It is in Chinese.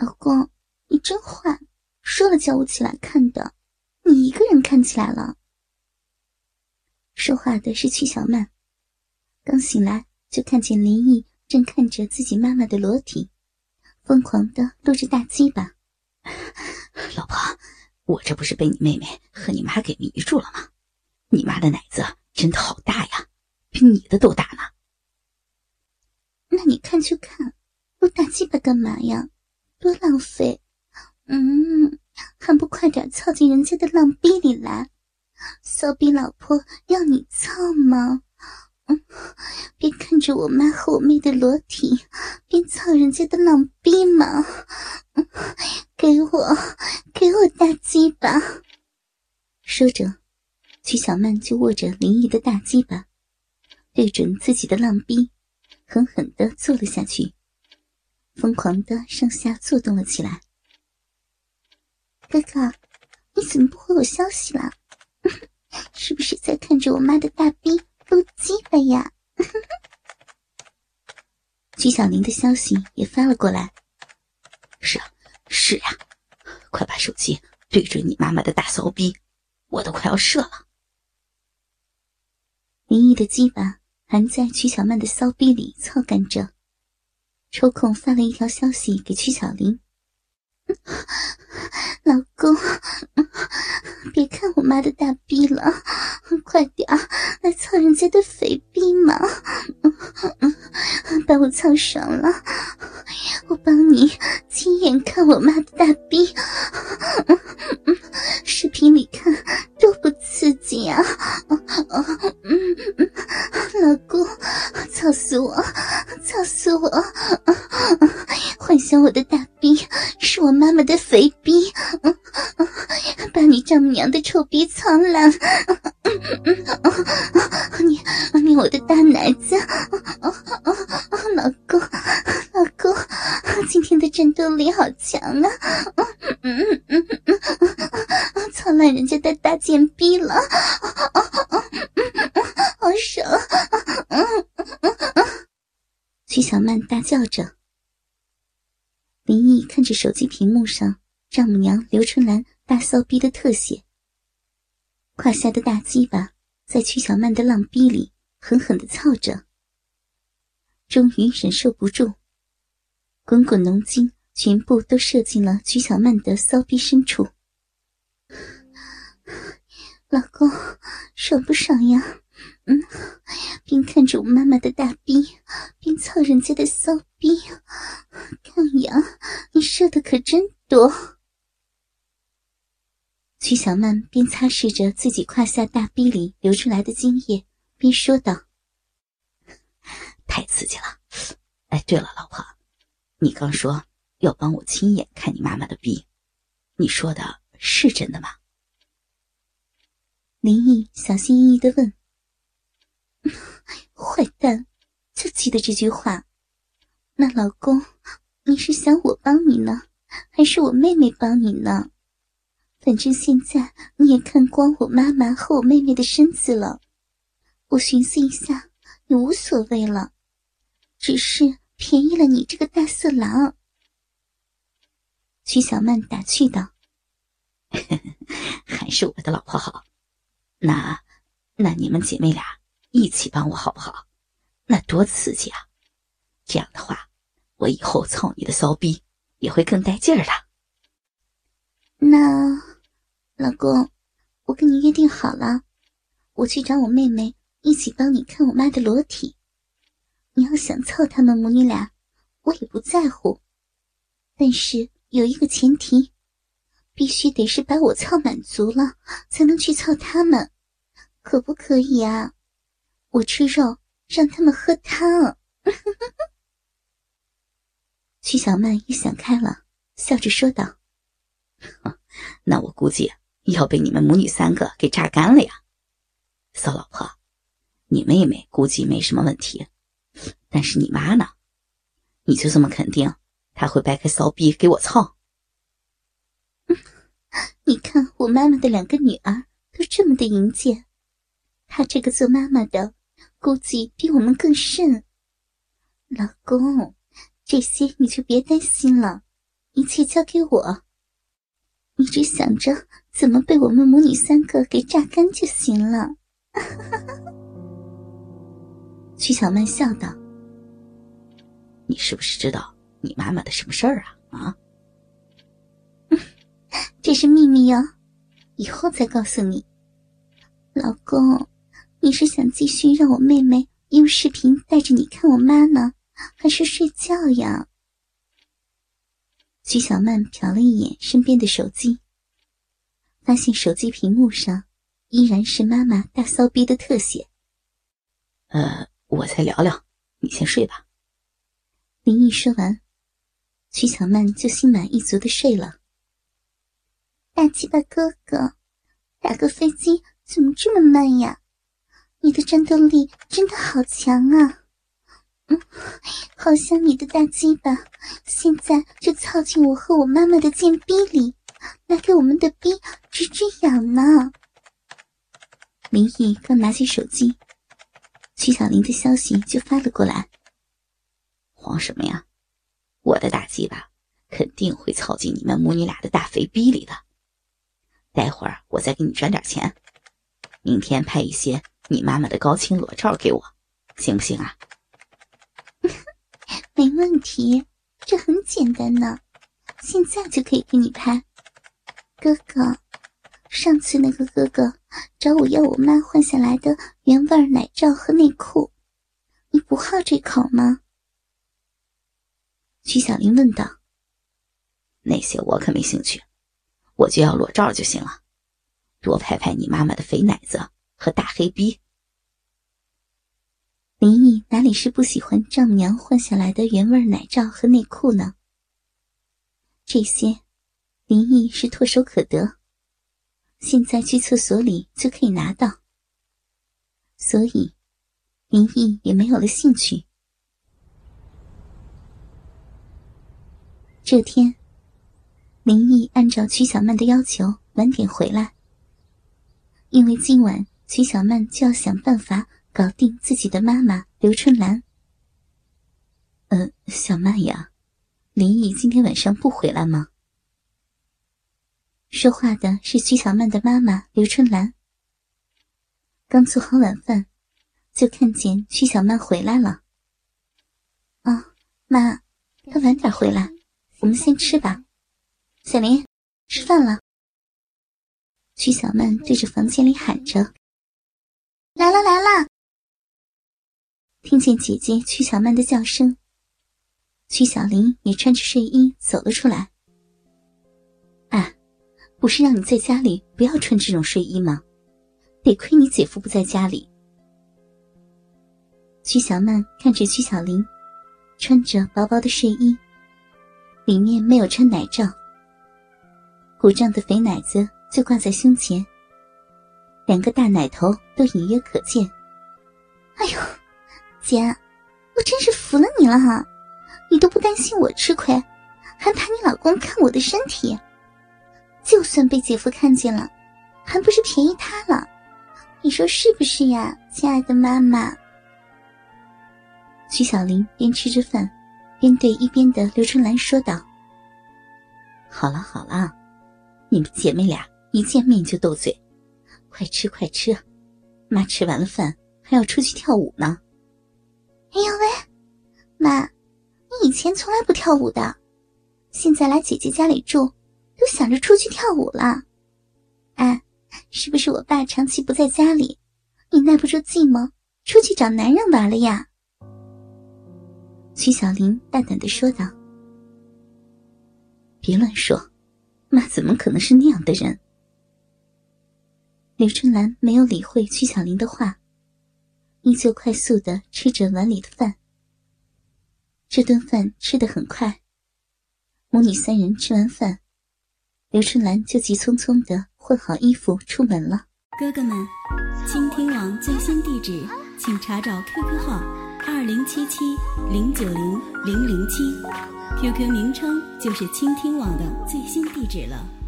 老公，你真坏，说了叫我起来看的，你一个人看起来了。说话的是曲小曼，刚醒来就看见林毅正看着自己妈妈的裸体，疯狂的露着大鸡巴。老婆，我这不是被你妹妹和你妈给迷住了吗？你妈的奶子真的好大呀，比你的都大呢。那你看就看，露大鸡巴干嘛呀？多浪费！嗯，还不快点操进人家的浪逼里来！骚逼老婆要你操吗？嗯，边看着我妈和我妹的裸体，边操人家的浪逼嘛！嗯，给我，给我大鸡巴！说着，曲小曼就握着林毅的大鸡巴，对准自己的浪逼，狠狠的坐了下去。疯狂的上下做动了起来。哥哥，你怎么不回我消息了？是不是在看着我妈的大逼露鸡了呀？曲小玲的消息也发了过来。是啊，是呀，快把手机对准你妈妈的大骚逼，我都快要射了。林毅的鸡巴还在曲小曼的骚逼里操干着。抽空发了一条消息给曲小玲：“老公，别看我妈的大逼了，快点来操人家的肥逼嘛！把我操爽了，我帮你亲眼看我妈的大娘的臭逼苍兰，你你我的大奶子，老公老公，今天的战斗力好强啊！苍兰人家的大贱逼了，好爽！曲小曼大叫着。林毅看着手机屏幕上丈母娘刘春兰大骚逼的特写，胯下的大鸡巴在曲小曼的浪逼里狠狠的操着，终于忍受不住，滚滚浓精全部都射进了曲小曼的骚逼深处。老公，爽不爽呀？嗯，边看着我妈妈的大逼，边操人家的骚逼，看呀，你射的可真多。曲小曼边擦拭着自己胯下大逼里流出来的精液，边说道：“太刺激了！哎，对了，老婆，你刚说要帮我亲眼看你妈妈的逼，你说的是真的吗？”林毅小心翼翼的问。坏蛋，就记得这句话。那老公，你是想我帮你呢，还是我妹妹帮你呢？反正现在你也看光我妈妈和我妹妹的身子了，我寻思一下也无所谓了，只是便宜了你这个大色狼。曲小曼打趣道：“ 还是我的老婆好。那，那你们姐妹俩。”一起帮我好不好？那多刺激啊！这样的话，我以后操你的骚逼也会更带劲儿的。那，老公，我跟你约定好了，我去找我妹妹一起帮你看我妈的裸体。你要想操他们母女俩，我也不在乎。但是有一个前提，必须得是把我操满足了，才能去操他们，可不可以啊？我吃肉，让他们喝汤。曲小曼也想开了，笑着说道：“ 那我估计要被你们母女三个给榨干了呀。”骚老婆，你妹妹估计没什么问题，但是你妈呢？你就这么肯定她会掰开骚逼给我操？你看我妈妈的两个女儿都这么的淫贱，她这个做妈妈的。估计比我们更甚，老公，这些你就别担心了。一切交给我。你只想着怎么被我们母女三个给榨干就行了。曲小曼笑道：“你是不是知道你妈妈的什么事儿啊？啊？这是秘密哟，以后再告诉你。老公，你是想继续让我妹妹用视频带着你看我妈呢，还是睡觉呀？”曲小曼瞟了一眼身边的手机，发现手机屏幕上依然是妈妈大骚逼的特写。呃。我再聊聊，你先睡吧。林毅说完，曲小曼就心满意足的睡了。大鸡巴哥哥，打个飞机怎么这么慢呀？你的战斗力真的好强啊！好像你的大鸡巴现在就操进我和我妈妈的贱逼里，来给我们的逼直直痒呢。林毅刚拿起手机。曲小玲的消息就发了过来。慌什么呀？我的大鸡巴肯定会操进你们母女俩的大肥逼里的。待会儿我再给你转点钱，明天拍一些你妈妈的高清裸照给我，行不行啊？没问题，这很简单呢，现在就可以给你拍，哥哥。上次那个哥哥找我要我妈换下来的原味奶罩和内裤，你不好这口吗？曲小林问道。那些我可没兴趣，我就要裸照就行了，多拍拍你妈妈的肥奶子和大黑逼。林毅哪里是不喜欢丈母娘换下来的原味奶罩和内裤呢？这些，林毅是唾手可得。现在去厕所里就可以拿到，所以林毅也没有了兴趣。这天，林毅按照曲小曼的要求晚点回来，因为今晚曲小曼就要想办法搞定自己的妈妈刘春兰。嗯，小曼呀，林毅今天晚上不回来吗？说话的是曲小曼的妈妈刘春兰。刚做好晚饭，就看见曲小曼回来了。啊，妈，她晚点回来，我们先吃吧。小林，吃饭了。曲小曼对着房间里喊着：“来了来了！”听见姐姐曲小曼的叫声，曲小林也穿着睡衣走了出来。啊不是让你在家里不要穿这种睡衣吗？得亏你姐夫不在家里。曲小曼看着曲小林，穿着薄薄的睡衣，里面没有穿奶罩，鼓胀的肥奶子就挂在胸前，两个大奶头都隐约可见。哎呦，姐，我真是服了你了哈！你都不担心我吃亏，还怕你老公看我的身体？就算被姐夫看见了，还不是便宜他了？你说是不是呀，亲爱的妈妈？徐小玲边吃着饭，边对一边的刘春兰说道：“好了好了，你们姐妹俩一见面就斗嘴，快吃快吃，妈吃完了饭还要出去跳舞呢。”哎呦喂，妈，你以前从来不跳舞的，现在来姐姐家里住。都想着出去跳舞了，哎，是不是我爸长期不在家里，你耐不住寂寞，出去找男人玩了呀？曲小玲淡淡的说道：“别乱说，妈怎么可能是那样的人？”刘春兰没有理会曲小玲的话，依旧快速的吃着碗里的饭。这顿饭吃的很快，母女三人吃完饭。刘春兰就急匆匆的换好衣服出门了。哥哥们，倾听网最新地址，请查找 QQ 号二零七七零九零零零七，QQ 名称就是倾听网的最新地址了。